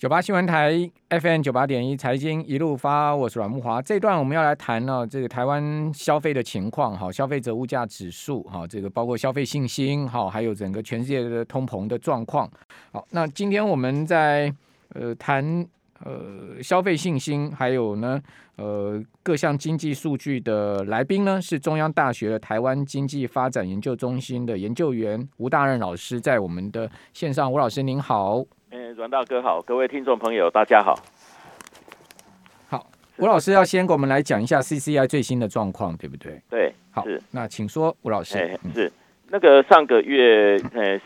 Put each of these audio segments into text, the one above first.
九八新闻台 FM 九八点一财经一路发，我是阮慕华。这一段我们要来谈呢，这个台湾消费的情况，哈，消费者物价指数，哈，这个包括消费信心，哈，还有整个全世界的通膨的状况。好，那今天我们在呃谈呃消费信心，还有呢呃各项经济数据的来宾呢，是中央大学的台湾经济发展研究中心的研究员吴大任老师，在我们的线上，吴老师您好。阮大哥好，各位听众朋友大家好。好，吴老师要先给我们来讲一下 CCI 最新的状况，对不对？对，好，是。那请说，吴老师。是。那个上个月，呃，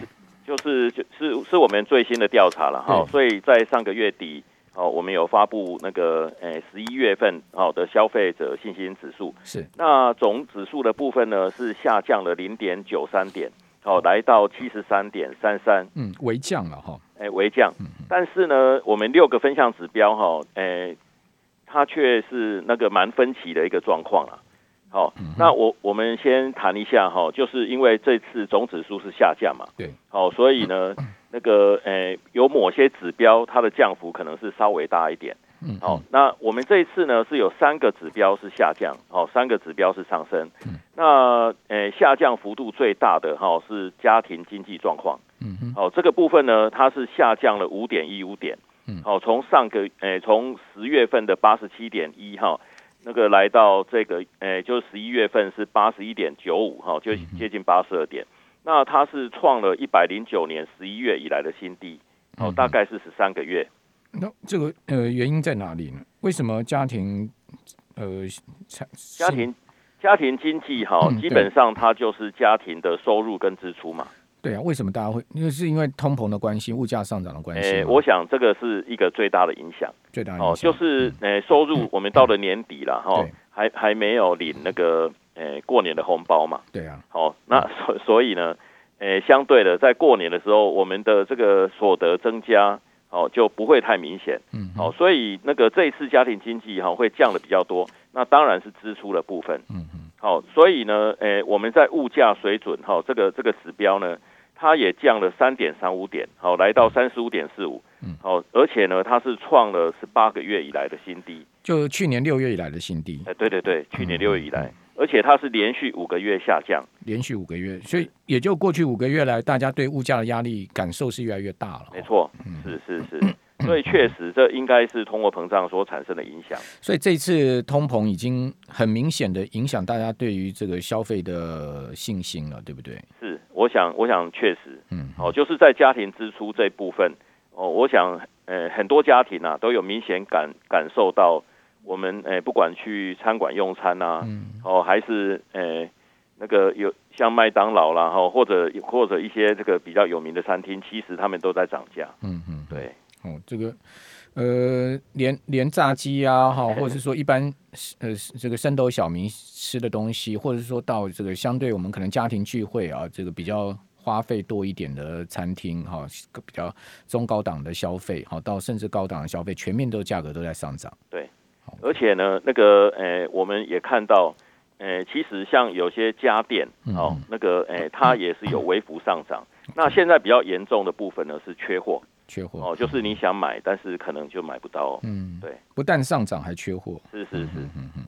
就是就是是我们最新的调查了哈，所以在上个月底，哦，我们有发布那个呃十一月份好的消费者信心指数，是。那总指数的部分呢是下降了零点九三点，好，来到七十三点三三，嗯，微降了哈。哎，微降，但是呢，我们六个分项指标哈，哎，它却是那个蛮分歧的一个状况啊。好，那我我们先谈一下哈，就是因为这次总指数是下降嘛，对，好，所以呢，那个哎，有某些指标它的降幅可能是稍微大一点。嗯，好，那我们这一次呢是有三个指标是下降，好，三个指标是上升。那呃，下降幅度最大的哈是家庭经济状况。嗯哼，好，这个部分呢，它是下降了五点一五点。嗯，好，从上个呃，从十月份的八十七点一哈，那个来到这个诶，就十一月份是八十一点九五哈，就接近八十二点。那它是创了一百零九年十一月以来的新低，哦，大概是十三个月。那这个呃原因在哪里呢？为什么家庭呃家庭家庭经济哈，基本上它就是家庭的收入跟支出嘛。对啊，为什么大家会？因为是因为通膨的关系，物价上涨的关系。诶，我想这个是一个最大的影响。最大的影响就是诶收入，我们到了年底了哈，还还没有领那个诶过年的红包嘛。对啊。好，那所所以呢，诶相对的，在过年的时候，我们的这个所得增加。哦，就不会太明显。嗯，好，所以那个这一次家庭经济哈会降的比较多，那当然是支出的部分。嗯嗯，好，所以呢，诶，我们在物价水准哈这个这个指标呢，它也降了三点三五点，好，来到三十五点四五。嗯，好，而且呢，它是创了十八个月以来的新低，就去年六月以来的新低。哎，对对对，去年六月以来。而且它是连续五个月下降，连续五个月，所以也就过去五个月来，大家对物价的压力感受是越来越大了。没错，是是是，所以确实这应该是通货膨胀所产生的影响。所以这次通膨已经很明显的影响大家对于这个消费的信心了，对不对？是，我想，我想确实，嗯，哦，就是在家庭支出这部分，哦，我想，呃，很多家庭啊都有明显感感受到。我们诶、欸，不管去餐馆用餐啊，嗯、哦，还是诶、欸，那个有像麦当劳啦，哈，或者或者一些这个比较有名的餐厅，其实他们都在涨价。嗯嗯，对。哦，这个呃，连连炸鸡啊，哈，或者是说一般呃这个圣斗小民吃的东西，或者是说到这个相对我们可能家庭聚会啊，这个比较花费多一点的餐厅，哈，比较中高档的消费，好，到甚至高档的消费，全面都价格都在上涨。对。而且呢，那个诶、欸，我们也看到，诶、欸，其实像有些家电，哦，那个诶、欸，它也是有微幅上涨。那现在比较严重的部分呢，是缺货，缺货哦，就是你想买，但是可能就买不到。嗯，对，不但上涨，还缺货。是是是，嗯嗯。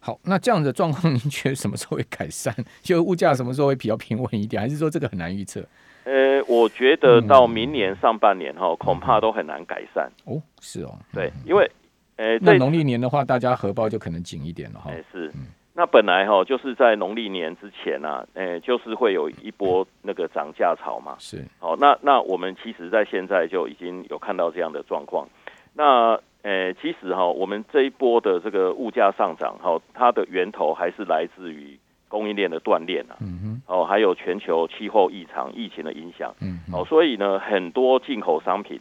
好，那这样的状况，您觉得什么时候会改善？就物价什么时候会比较平稳一点？还是说这个很难预测？呃，我觉得到明年上半年哈，恐怕都很难改善。哦，是哦，对，因为。欸、那农历年的话，大家荷包就可能紧一点了哈。哎，是，那本来哈就是在农历年之前啊，哎、欸，就是会有一波那个涨价潮嘛。是，好，那那我们其实在现在就已经有看到这样的状况。那，哎、欸，其实哈，我们这一波的这个物价上涨哈，它的源头还是来自于供应链的断裂啊。嗯哼。哦，还有全球气候异常、疫情的影响。嗯。哦，所以呢，很多进口商品。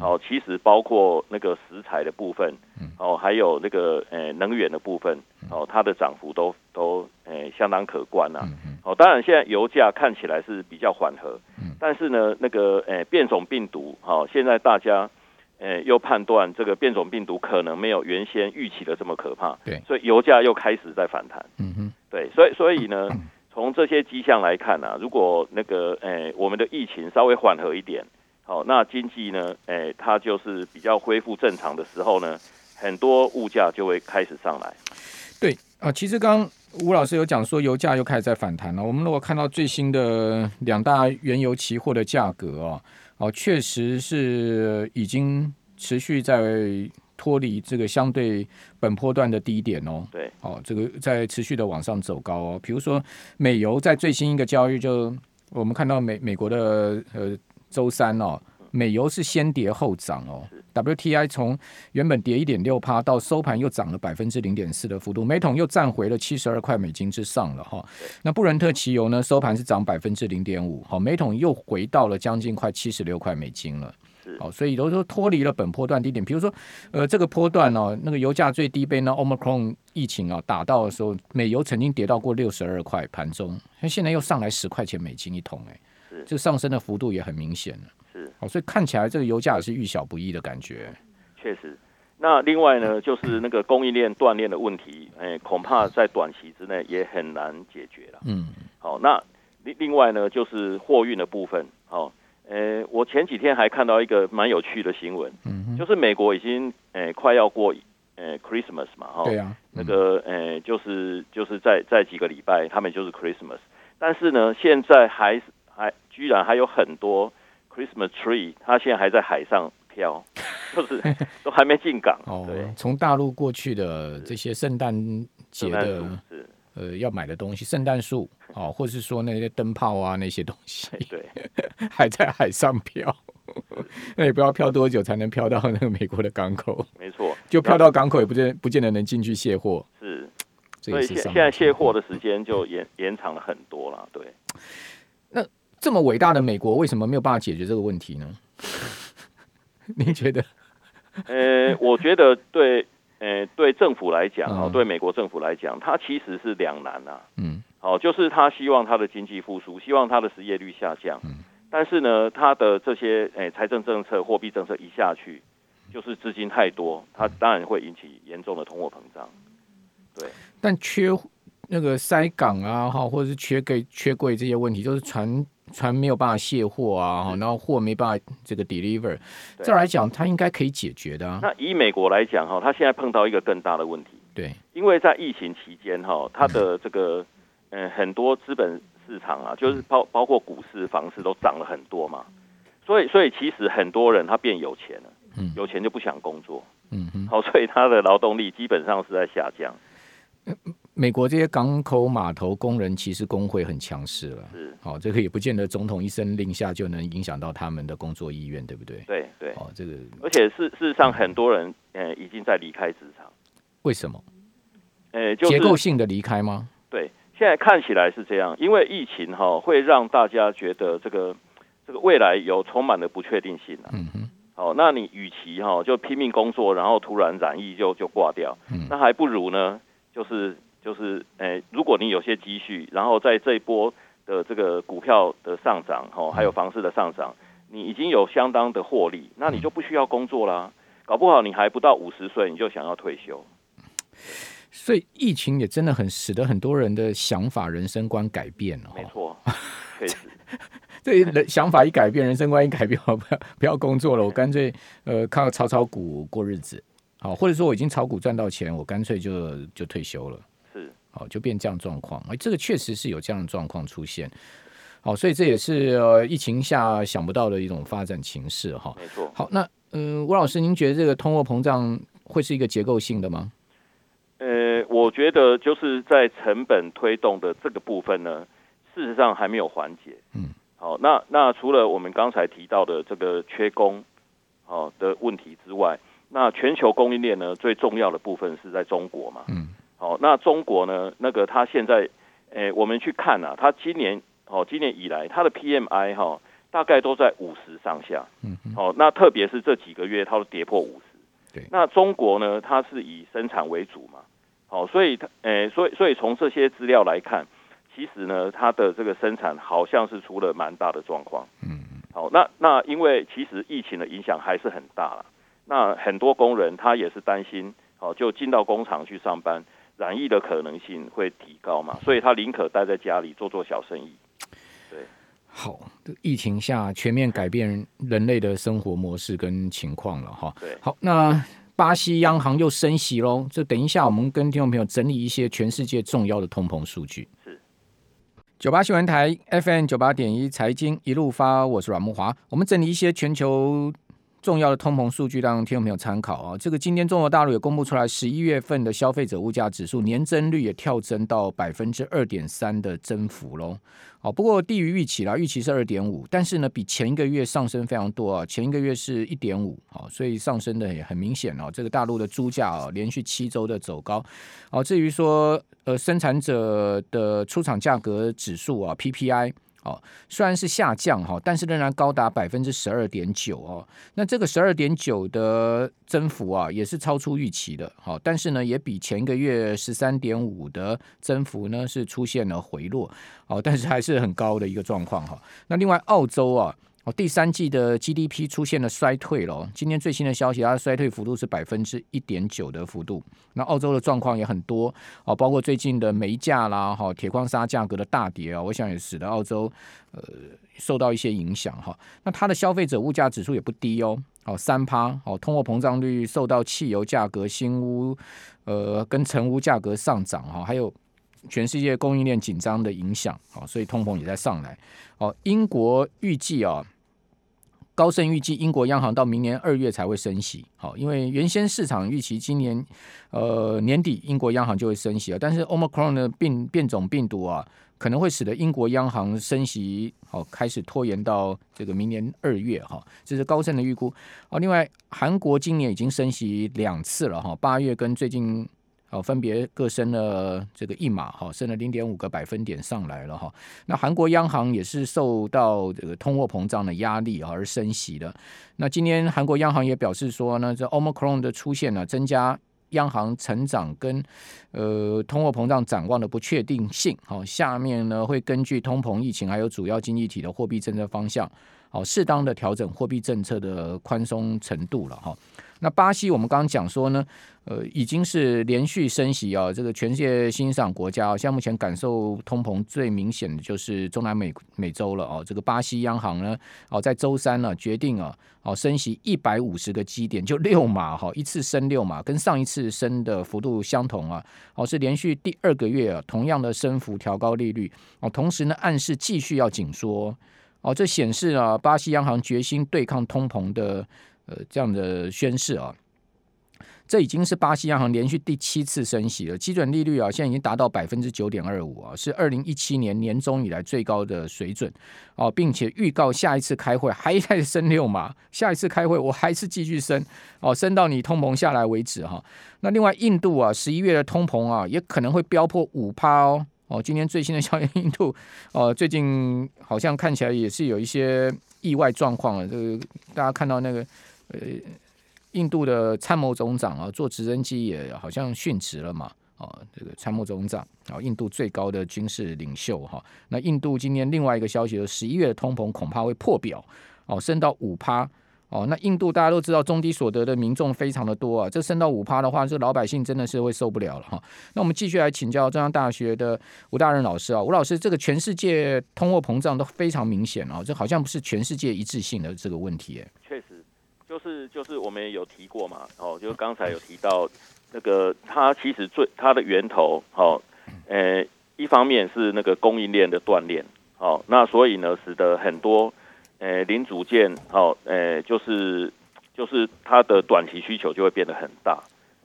哦，其实包括那个食材的部分，哦，还有那个呃能源的部分，哦，它的涨幅都都呃相当可观呐。哦，当然现在油价看起来是比较缓和，但是呢，那个呃变种病毒，哦，现在大家呃又判断这个变种病毒可能没有原先预期的这么可怕，对，所以油价又开始在反弹。嗯哼，对，所以所以呢，从这些迹象来看啊，如果那个呃我们的疫情稍微缓和一点。好，那经济呢，哎，它就是比较恢复正常的时候呢，很多物价就会开始上来。对啊，其实刚刚吴老师有讲说，油价又开始在反弹了。我们如果看到最新的两大原油期货的价格啊，哦，确实是已经持续在脱离这个相对本波段的低点哦。对，哦，这个在持续的往上走高哦。比如说美油在最新一个交易就我们看到美美国的呃。周三哦，美油是先跌后涨哦。WTI 从原本跌一点六趴到收盘又涨了百分之零点四的幅度，每桶又站回了七十二块美金之上了哈。那布伦特汽油呢，收盘是涨百分之零点五，好，每桶又回到了将近快七十六块美金了。好，所以都说脱离了本波段低点。比如说，呃，这个波段哦，那个油价最低被那 Omicron 疫情啊打到的时候，美油曾经跌到过六十二块盘中，那现在又上来十块钱美金一桶哎。这上升的幅度也很明显了，是哦，所以看起来这个油价也是遇小不易的感觉。确实，那另外呢，就是那个供应链断裂的问题，哎，恐怕在短期之内也很难解决了。嗯，好，那另另外呢，就是货运的部分。好，呃，我前几天还看到一个蛮有趣的新闻，嗯，就是美国已经呃快要过呃 Christmas 嘛，哈，对啊，那个呃就是就是在在几个礼拜，他们就是 Christmas，但是呢，现在还是。还居然还有很多 Christmas tree，它现在还在海上飘，就是 都还没进港。哦，从大陆过去的这些圣诞节的呃要买的东西，圣诞树哦，或是说那些灯泡啊那些东西，对，还在海上飘。那也不知道漂多久才能漂到那个美国的港口。没错，就漂到港口也不见不见得能进去卸货。是，所以现现在卸货的时间就延延长了很多了。对，那。这么伟大的美国，为什么没有办法解决这个问题呢？你觉得？呃，我觉得对，呃，对政府来讲，哦，对美国政府来讲，它其实是两难啊。嗯。好，就是他希望他的经济复苏，希望他的失业率下降。嗯。但是呢，他的这些，诶，财政政策、货币政策一下去，就是资金太多，它当然会引起严重的通货膨胀。对。但缺那个塞港啊，哈，或者是缺柜、缺柜这些问题，就是船。船没有办法卸货啊，然后货没办法这个 deliver，这来讲，它应该可以解决的啊。那以美国来讲哈，它现在碰到一个更大的问题，对，因为在疫情期间哈，它的这个嗯、呃、很多资本市场啊，就是包包括股市、房市都涨了很多嘛，所以所以其实很多人他变有钱了，嗯，有钱就不想工作，嗯嗯，好，所以他的劳动力基本上是在下降。美国这些港口码头工人其实工会很强势了，是，好，这个也不见得总统一声令下就能影响到他们的工作意愿，对不对？对对，哦，这个，而且事事实上很多人呃已经在离开职场，为什么？呃，就是、结构性的离开吗？对，现在看起来是这样，因为疫情哈、哦、会让大家觉得这个这个未来有充满了不确定性、啊、嗯哼，哦，那你与其哈、哦、就拼命工作，然后突然染疫就就挂掉，嗯，那还不如呢，就是。就是，诶、欸，如果你有些积蓄，然后在这一波的这个股票的上涨，哈，还有房市的上涨，你已经有相当的获利，那你就不需要工作啦。搞不好你还不到五十岁，你就想要退休。所以疫情也真的很使得很多人的想法、人生观改变了。没错，确实，这人想法一改变，人生观一改变，我不要不要工作了，我干脆呃靠炒炒股过日子，好，或者说我已经炒股赚到钱，我干脆就就退休了。好，就变这样状况，哎，这个确实是有这样的状况出现，好，所以这也是呃疫情下想不到的一种发展情势哈。没错。好，那嗯，吴老师，您觉得这个通货膨胀会是一个结构性的吗？呃，我觉得就是在成本推动的这个部分呢，事实上还没有缓解。嗯。好，那那除了我们刚才提到的这个缺工好的问题之外，那全球供应链呢，最重要的部分是在中国嘛。嗯。好，那中国呢？那个它现在，诶、欸，我们去看啊，它今年，哦，今年以来，它的 PMI 哈、哦，大概都在五十上下。嗯嗯。好、哦，那特别是这几个月，它都跌破五十。对。那中国呢？它是以生产为主嘛。好、哦，所以它，诶、欸，所以，所以从这些资料来看，其实呢，它的这个生产好像是出了蛮大的状况。嗯嗯。好，那那因为其实疫情的影响还是很大了。那很多工人他也是担心，哦，就进到工厂去上班。染疫的可能性会提高嘛，所以他宁可待在家里做做小生意。对，好，疫情下全面改变人类的生活模式跟情况了哈。对，好，那巴西央行又升息喽。这等一下，我们跟听众朋友整理一些全世界重要的通膨数据。是，九八新闻台 FM 九八点一财经一路发，我是阮木华，我们整理一些全球。重要的通膨数据让听众朋友参考啊，这个今天中国大陆也公布出来，十一月份的消费者物价指数年增率也跳增到百分之二点三的增幅喽。哦，不过低于预期啦，预期是二点五，但是呢，比前一个月上升非常多啊，前一个月是一点五，好，所以上升的也很明显哦。这个大陆的猪价哦，连续七周的走高。哦，至于说呃生产者的出厂价格指数啊 PPI。哦，虽然是下降哈，但是仍然高达百分之十二点九哦。那这个十二点九的增幅啊，也是超出预期的。好，但是呢，也比前一个月十三点五的增幅呢是出现了回落。哦，但是还是很高的一个状况哈。那另外，澳洲啊。第三季的 GDP 出现了衰退了。今天最新的消息，它的衰退幅度是百分之一点九的幅度。那澳洲的状况也很多哦，包括最近的煤价啦，哈，铁矿砂价格的大跌啊，我想也使得澳洲呃受到一些影响哈。那它的消费者物价指数也不低哦，哦三趴哦，通货膨胀率受到汽油价格、新屋呃跟成屋价格上涨哈，还有。全世界供应链紧张的影响，好，所以通膨也在上来。哦，英国预计啊，高盛预计英国央行到明年二月才会升息。好，因为原先市场预期今年呃年底英国央行就会升息了，但是 Omicron 的变变种病毒啊，可能会使得英国央行升息好开始拖延到这个明年二月哈，这是高盛的预估。哦，另外韩国今年已经升息两次了哈，八月跟最近。哦，分别各升了这个一码，哈，升了零点五个百分点上来了哈。那韩国央行也是受到这个通货膨胀的压力而升息的。那今天韩国央行也表示说呢，这 Omicron 的出现呢，增加央行成长跟呃通货膨胀展望的不确定性。好，下面呢会根据通膨、疫情还有主要经济体的货币政策方向，好，适当的调整货币政策的宽松程度了哈。那巴西，我们刚刚讲说呢，呃，已经是连续升息啊。这个全世界新兴市场国家啊，像目前感受通膨最明显的就是中南美美洲了哦。这个巴西央行呢，哦，在周三呢决定啊，哦，升息一百五十个基点，就六码哈，一次升六码，跟上一次升的幅度相同啊。哦，是连续第二个月啊，同样的升幅调高利率哦，同时呢，暗示继续要紧缩哦。这显示啊，巴西央行决心对抗通膨的。呃，这样的宣示啊，这已经是巴西央行连续第七次升息了。基准利率啊，现在已经达到百分之九点二五啊，是二零一七年年中以来最高的水准哦，并且预告下一次开会还在升六嘛，下一次开会我还是继续升哦，升到你通膨下来为止哈。那另外，印度啊，十一月的通膨啊，也可能会飙破五趴哦。哦，今天最新的消息，印度哦，最近好像看起来也是有一些意外状况了。这个大家看到那个。呃，印度的参谋总长啊，坐直升机也好像殉职了嘛？哦，这个参谋总长然后，印度最高的军事领袖哈。那印度今年另外一个消息，十一月的通膨恐怕会破表哦，升到五趴哦。那印度大家都知道，中低所得的民众非常的多啊，这升到五趴的话，这老百姓真的是会受不了了哈。那我们继续来请教中央大学的吴大任老师啊，吴老师，这个全世界通货膨胀都非常明显啊，这好像不是全世界一致性的这个问题，确实。就是就是我们有提过嘛，哦，就刚才有提到那个它其实最它的源头，哦，呃，一方面是那个供应链的断裂，哦，那所以呢，使得很多呃零组件，哦，呃，就是就是它的短期需求就会变得很大，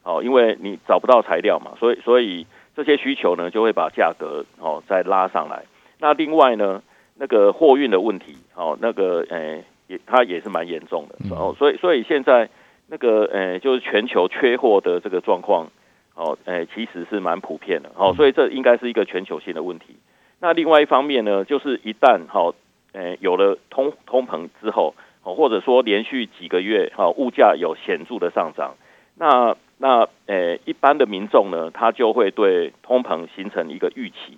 哦，因为你找不到材料嘛，所以所以这些需求呢就会把价格哦再拉上来。那另外呢，那个货运的问题，哦，那个呃。也，它也是蛮严重的，然后，所以，所以现在那个，呃，就是全球缺货的这个状况，哦，呃，其实是蛮普遍的，哦，所以这应该是一个全球性的问题。那另外一方面呢，就是一旦，哈，呃，有了通通膨之后，哦，或者说连续几个月，哈，物价有显著的上涨，那，那，呃，一般的民众呢，他就会对通膨形成一个预期，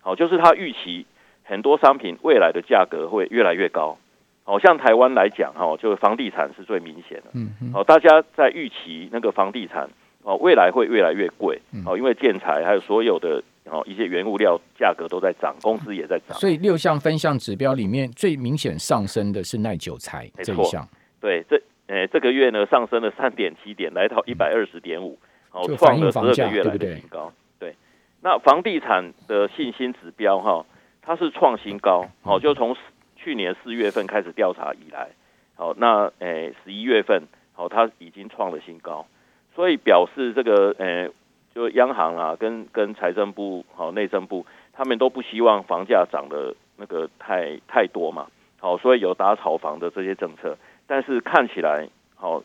好，就是他预期很多商品未来的价格会越来越高。好像台湾来讲，哈，就是房地产是最明显的。嗯，好，大家在预期那个房地产哦，未来会越来越贵。哦，因为建材还有所有的哦一些原物料价格都在涨，工资也在涨。所以六项分项指标里面最明显上升的是耐久材这一项。对，这呃这个月呢上升了三点七点，来到一百二十点五，哦创了十二个月来的新高。对，对，那房地产的信心指标哈，它是创新高，哦就从去年四月份开始调查以来，好那诶十一月份，好它已经创了新高。所以表示这个，呃，就央行啊，跟跟财政部、好内政部，他们都不希望房价涨得那个太太多嘛，好，所以有打炒房的这些政策，但是看起来，好，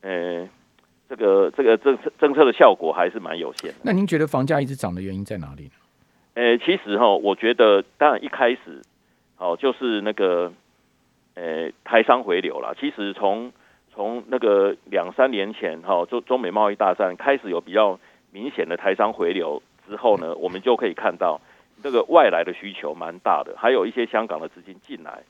呃，这个这个政策政策的效果还是蛮有限的。那您觉得房价一直涨的原因在哪里呢？呃，其实哈，我觉得当然一开始，好，就是那个，呃，台商回流了。其实从从那个两三年前哈，中中美贸易大战开始有比较明显的台商回流之后呢，我们就可以看到这个外来的需求蛮大的，还有一些香港的资金进来。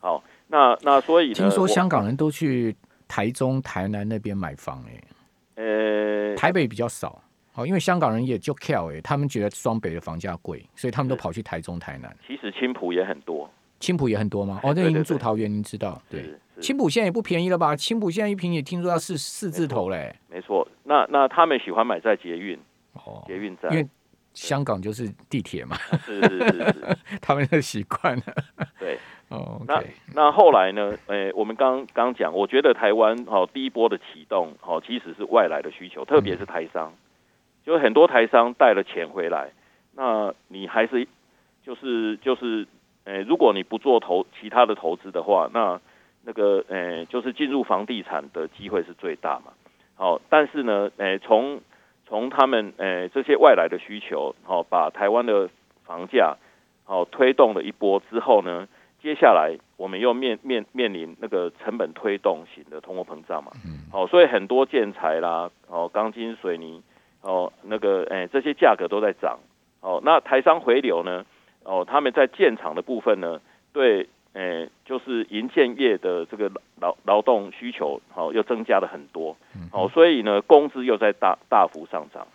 好，那那所以呢，听说香港人都去台中、台南那边买房哎、欸，呃，台北比较少。好，因为香港人也就 care 哎，他们觉得双北的房价贵，所以他们都跑去台中、台南。其实青浦也很多。青浦也很多吗？哦，那您住桃园，您知道。对，青浦现在也不便宜了吧？青浦现在一瓶也听说要四四字头嘞。没错，那那他们喜欢买在捷运哦，捷运站，因为香港就是地铁嘛。是是是是，他们的习惯了。对，哦，那那后来呢？诶，我们刚刚讲，我觉得台湾哦，第一波的启动哦，其实是外来的需求，特别是台商，就很多台商带了钱回来，那你还是就是就是。诶，如果你不做投其他的投资的话，那那个诶，就是进入房地产的机会是最大嘛。好，但是呢，诶，从从他们诶这些外来的需求，好，把台湾的房价好推动了一波之后呢，接下来我们又面面面临那个成本推动型的通货膨胀嘛。好，所以很多建材啦，哦，钢筋水泥，哦，那个诶这些价格都在涨。哦，那台商回流呢？哦，他们在建厂的部分呢，对，诶、欸，就是银建业的这个劳劳动需求，好、哦，又增加了很多，哦，所以呢，工资又在大大幅上涨，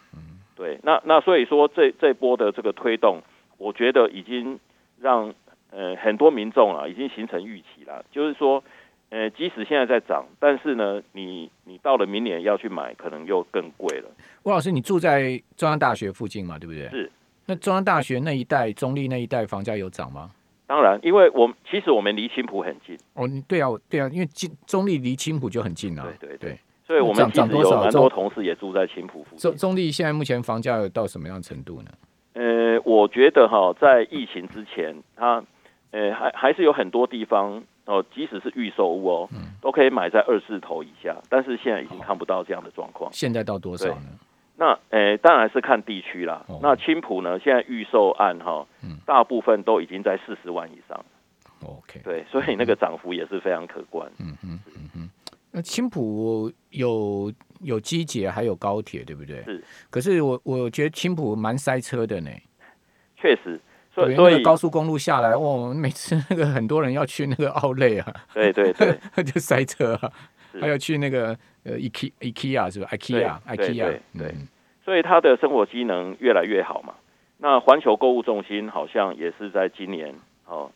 对，那那所以说这这波的这个推动，我觉得已经让呃很多民众啊，已经形成预期了，就是说，呃，即使现在在涨，但是呢，你你到了明年要去买，可能又更贵了。吴老师，你住在中央大学附近嘛，对不对？是。那中央大学那一带、中立那一带房价有涨吗？当然，因为我其实我们离青浦很近。哦，对啊，对啊，因为近中立离青浦就很近啊。对对对，所以我们其实有蛮多同事也住在青浦附近。中中立现在目前房价有到什么样程度呢？呃，我觉得哈，在疫情之前，它呃还还是有很多地方哦，即使是预售屋哦，嗯、都可以买在二字头以下，但是现在已经看不到这样的状况。现在到多少呢？那诶、欸，当然是看地区啦。哦、那青浦呢？现在预售案哈，嗯、大部分都已经在四十万以上。OK，对，所以那个涨幅也是非常可观。嗯嗯嗯嗯。那青浦有有机捷，还有高铁，对不对？是。可是我我觉得青浦蛮塞车的呢。确实，所以所以高速公路下来，哇，每次那个很多人要去那个奥莱啊。对对对，就塞车啊。还要去那个呃，IKEA IKEA 是吧？IKEA IKEA 对，所以他的生活机能越来越好嘛。那环球购物中心好像也是在今年哦，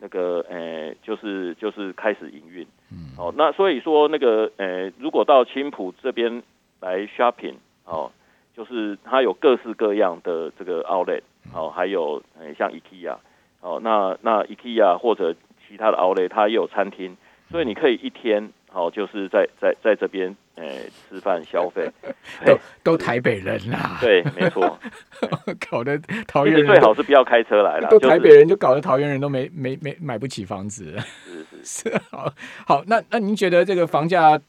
那个呃，就是就是开始营运。嗯，哦，那所以说那个呃，如果到青浦这边来 shopping 哦，就是它有各式各样的这个 outlet 哦，还有呃像 IKEA 哦，那那 IKEA 或者其他的 outlet 它也有餐厅，所以你可以一天。好，就是在在在这边，呃，吃饭消费，都都台北人啦，对，没错，搞得桃园人最好是不要开车来了，都台北人就搞得桃园人都没没没买不起房子，是 是是，好，好，那那您觉得这个房价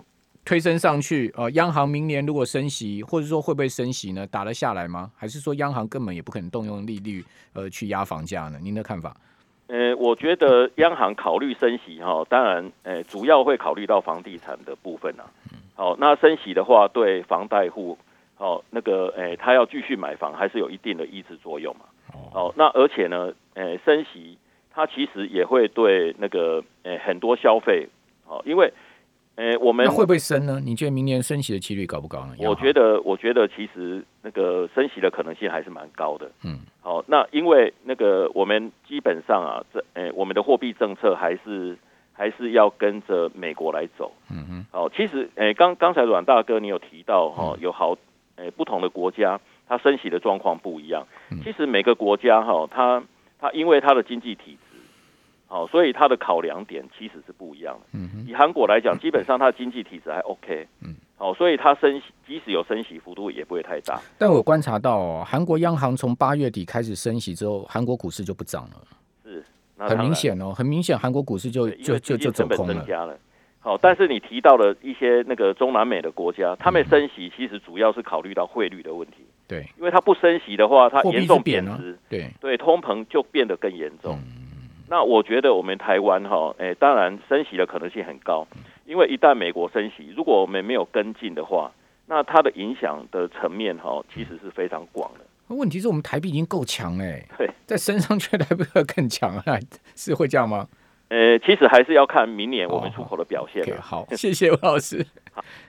推升上去，呃，央行明年如果升息，或者说会不会升息呢？打得下来吗？还是说央行根本也不可能动用利率，呃，去压房价呢？您的看法？呃，我觉得央行考虑升息哈，当然，呃，主要会考虑到房地产的部分呐。好，那升息的话，对房贷户，哦，那个，呃，他要继续买房，还是有一定的抑制作用嘛。哦，那而且呢，呃，升息它其实也会对那个，呃，很多消费，哦，因为呃，我们会不会升呢？你觉得明年升息的几率高不高呢？我觉得，我觉得其实那个升息的可能性还是蛮高的。嗯，好，那因为那个我们基本上啊，这呃，我们的货币政策还是还是要跟着美国来走。嗯嗯。好，其实呃，刚刚才阮大哥你有提到哈、哦，有好呃不同的国家，它升息的状况不一样。其实每个国家哈、哦，它它因为它的经济体。好，所以它的考量点其实是不一样的。嗯哼，以韩国来讲，基本上它的经济体质还 OK。嗯，好，所以它升息，即使有升息幅度，也不会太大。但我观察到，哦，韩国央行从八月底开始升息之后，韩国股市就不涨了。是，很明显哦，很明显，韩国股市就就就就走空了。了。好，但是你提到了一些那个中南美的国家，他们升息其实主要是考虑到汇率的问题。对，因为它不升息的话，它严重贬值。对对，通膨就变得更严重。嗯那我觉得我们台湾哈，诶、欸，当然升息的可能性很高，因为一旦美国升息，如果我们没有跟进的话，那它的影响的层面哈，其实是非常广的。问题是我们台币已经够强哎，对，再升上去台币会更强啊，是会这样吗？呃，其实还是要看明年我们出口的表现。好，谢谢吴老师。